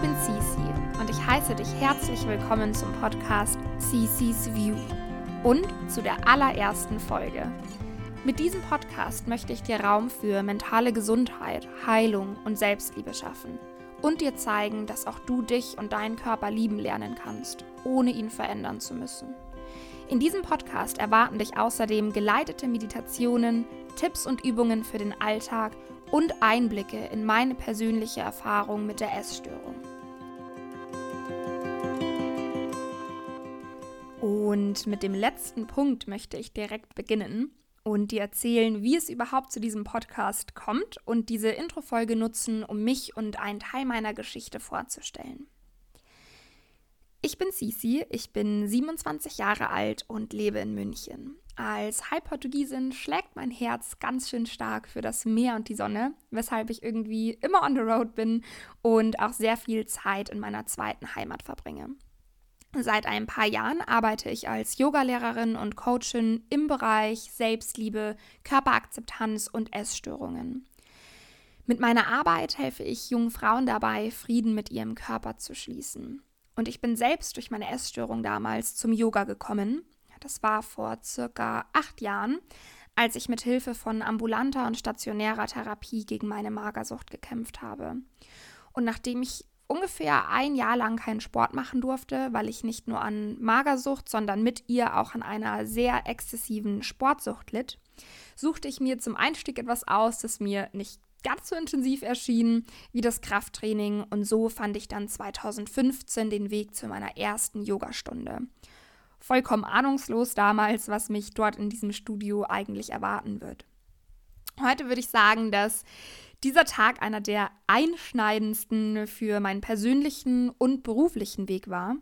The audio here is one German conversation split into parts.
bin Cici und ich heiße dich herzlich willkommen zum Podcast Cici's View und zu der allerersten Folge. Mit diesem Podcast möchte ich dir Raum für mentale Gesundheit, Heilung und Selbstliebe schaffen und dir zeigen, dass auch du dich und deinen Körper lieben lernen kannst, ohne ihn verändern zu müssen. In diesem Podcast erwarten dich außerdem geleitete Meditationen, Tipps und Übungen für den Alltag und Einblicke in meine persönliche Erfahrung mit der Essstörung. Und mit dem letzten Punkt möchte ich direkt beginnen und dir erzählen, wie es überhaupt zu diesem Podcast kommt und diese Introfolge nutzen, um mich und einen Teil meiner Geschichte vorzustellen. Ich bin Sisi, ich bin 27 Jahre alt und lebe in München. Als Halbportugiesin schlägt mein Herz ganz schön stark für das Meer und die Sonne, weshalb ich irgendwie immer on the road bin und auch sehr viel Zeit in meiner zweiten Heimat verbringe. Seit ein paar Jahren arbeite ich als Yogalehrerin und Coachin im Bereich Selbstliebe, Körperakzeptanz und Essstörungen. Mit meiner Arbeit helfe ich jungen Frauen dabei, Frieden mit ihrem Körper zu schließen. Und ich bin selbst durch meine Essstörung damals zum Yoga gekommen. Das war vor circa acht Jahren, als ich mit Hilfe von ambulanter und stationärer Therapie gegen meine Magersucht gekämpft habe. Und nachdem ich ungefähr ein Jahr lang keinen Sport machen durfte, weil ich nicht nur an Magersucht, sondern mit ihr auch an einer sehr exzessiven Sportsucht litt, suchte ich mir zum Einstieg etwas aus, das mir nicht ganz so intensiv erschien wie das Krafttraining und so fand ich dann 2015 den Weg zu meiner ersten Yogastunde. Vollkommen ahnungslos damals, was mich dort in diesem Studio eigentlich erwarten wird. Heute würde ich sagen, dass dieser Tag einer der einschneidendsten für meinen persönlichen und beruflichen Weg war,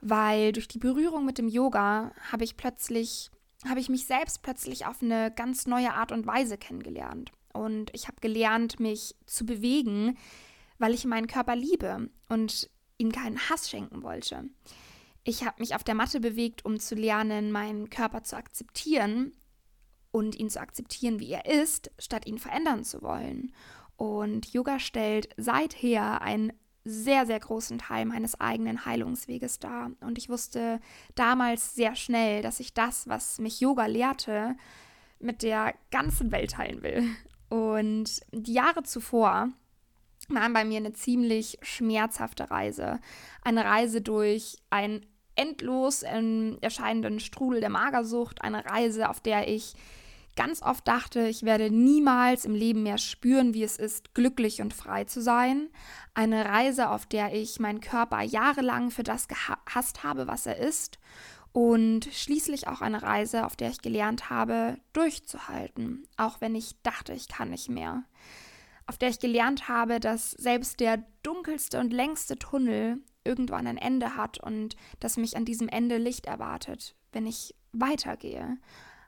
weil durch die Berührung mit dem Yoga habe ich plötzlich, habe ich mich selbst plötzlich auf eine ganz neue Art und Weise kennengelernt und ich habe gelernt, mich zu bewegen, weil ich meinen Körper liebe und ihm keinen Hass schenken wollte. Ich habe mich auf der Matte bewegt, um zu lernen, meinen Körper zu akzeptieren und ihn zu akzeptieren, wie er ist, statt ihn verändern zu wollen. Und Yoga stellt seither einen sehr, sehr großen Teil meines eigenen Heilungsweges dar. Und ich wusste damals sehr schnell, dass ich das, was mich Yoga lehrte, mit der ganzen Welt teilen will. Und die Jahre zuvor waren bei mir eine ziemlich schmerzhafte Reise. Eine Reise durch einen endlos ähm, erscheinenden Strudel der Magersucht, eine Reise, auf der ich ganz oft dachte, ich werde niemals im Leben mehr spüren, wie es ist, glücklich und frei zu sein. Eine Reise, auf der ich meinen Körper jahrelang für das gehasst habe, was er ist und schließlich auch eine Reise, auf der ich gelernt habe, durchzuhalten, auch wenn ich dachte, ich kann nicht mehr. Auf der ich gelernt habe, dass selbst der dunkelste und längste Tunnel irgendwann ein Ende hat und dass mich an diesem Ende Licht erwartet, wenn ich weitergehe.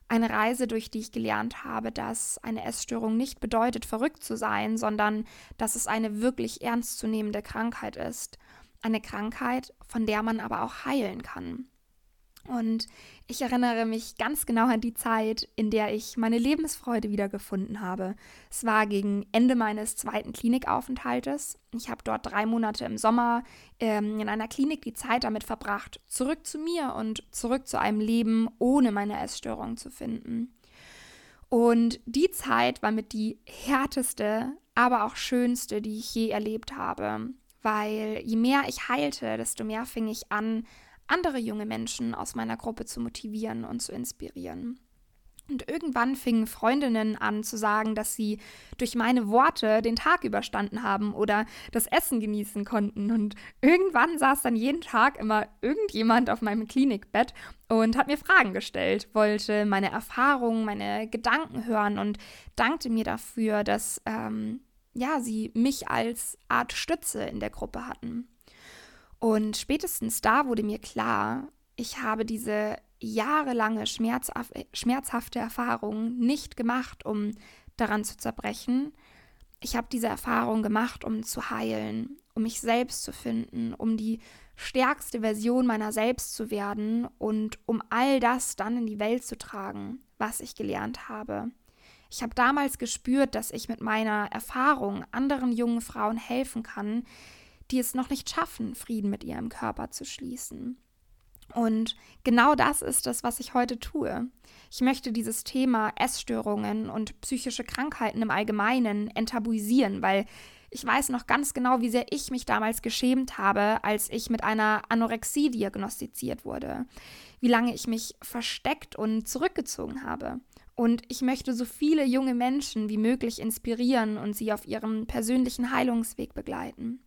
Eine Reise, durch die ich gelernt habe, dass eine Essstörung nicht bedeutet, verrückt zu sein, sondern dass es eine wirklich ernstzunehmende Krankheit ist. Eine Krankheit, von der man aber auch heilen kann. Und ich erinnere mich ganz genau an die Zeit, in der ich meine Lebensfreude wiedergefunden habe. Es war gegen Ende meines zweiten Klinikaufenthaltes. Ich habe dort drei Monate im Sommer ähm, in einer Klinik die Zeit damit verbracht, zurück zu mir und zurück zu einem Leben ohne meine Essstörung zu finden. Und die Zeit war mit die härteste, aber auch schönste, die ich je erlebt habe. Weil je mehr ich heilte, desto mehr fing ich an, andere junge Menschen aus meiner Gruppe zu motivieren und zu inspirieren. Und irgendwann fingen Freundinnen an zu sagen, dass sie durch meine Worte den Tag überstanden haben oder das Essen genießen konnten. Und irgendwann saß dann jeden Tag immer irgendjemand auf meinem Klinikbett und hat mir Fragen gestellt, wollte meine Erfahrungen, meine Gedanken hören und dankte mir dafür, dass ähm, ja, sie mich als Art Stütze in der Gruppe hatten. Und spätestens da wurde mir klar, ich habe diese jahrelange schmerzhafte Erfahrung nicht gemacht, um daran zu zerbrechen. Ich habe diese Erfahrung gemacht, um zu heilen, um mich selbst zu finden, um die stärkste Version meiner selbst zu werden und um all das dann in die Welt zu tragen, was ich gelernt habe. Ich habe damals gespürt, dass ich mit meiner Erfahrung anderen jungen Frauen helfen kann, die es noch nicht schaffen, Frieden mit ihrem Körper zu schließen. Und genau das ist es, was ich heute tue. Ich möchte dieses Thema Essstörungen und psychische Krankheiten im Allgemeinen enttabuisieren, weil ich weiß noch ganz genau, wie sehr ich mich damals geschämt habe, als ich mit einer Anorexie diagnostiziert wurde. Wie lange ich mich versteckt und zurückgezogen habe. Und ich möchte so viele junge Menschen wie möglich inspirieren und sie auf ihrem persönlichen Heilungsweg begleiten.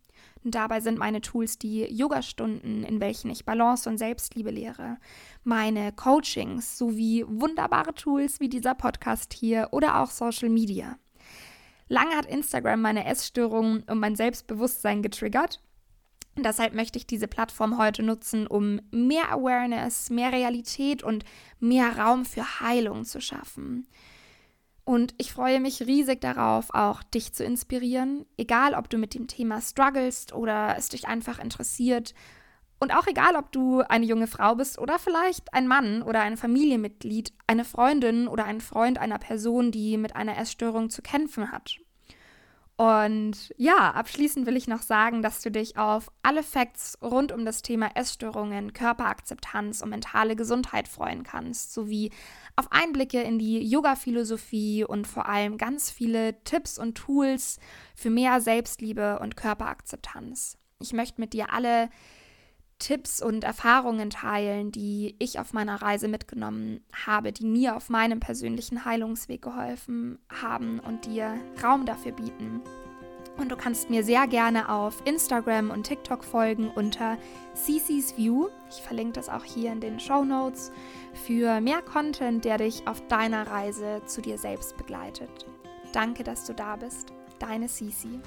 Dabei sind meine Tools die Yogastunden, in welchen ich Balance und Selbstliebe lehre, meine Coachings sowie wunderbare Tools wie dieser Podcast hier oder auch Social Media. Lange hat Instagram meine Essstörungen und mein Selbstbewusstsein getriggert. Deshalb möchte ich diese Plattform heute nutzen, um mehr Awareness, mehr Realität und mehr Raum für Heilung zu schaffen. Und ich freue mich riesig darauf, auch dich zu inspirieren, egal ob du mit dem Thema strugglest oder es dich einfach interessiert. Und auch egal, ob du eine junge Frau bist oder vielleicht ein Mann oder ein Familienmitglied, eine Freundin oder ein Freund einer Person, die mit einer Essstörung zu kämpfen hat. Und ja, abschließend will ich noch sagen, dass du dich auf alle Facts rund um das Thema Essstörungen, Körperakzeptanz und mentale Gesundheit freuen kannst, sowie auf Einblicke in die Yoga-Philosophie und vor allem ganz viele Tipps und Tools für mehr Selbstliebe und Körperakzeptanz. Ich möchte mit dir alle Tipps und Erfahrungen teilen, die ich auf meiner Reise mitgenommen habe, die mir auf meinem persönlichen Heilungsweg geholfen haben und dir Raum dafür bieten. Und du kannst mir sehr gerne auf Instagram und TikTok folgen unter CC's View. Ich verlinke das auch hier in den Show Notes für mehr Content, der dich auf deiner Reise zu dir selbst begleitet. Danke, dass du da bist. Deine Cici.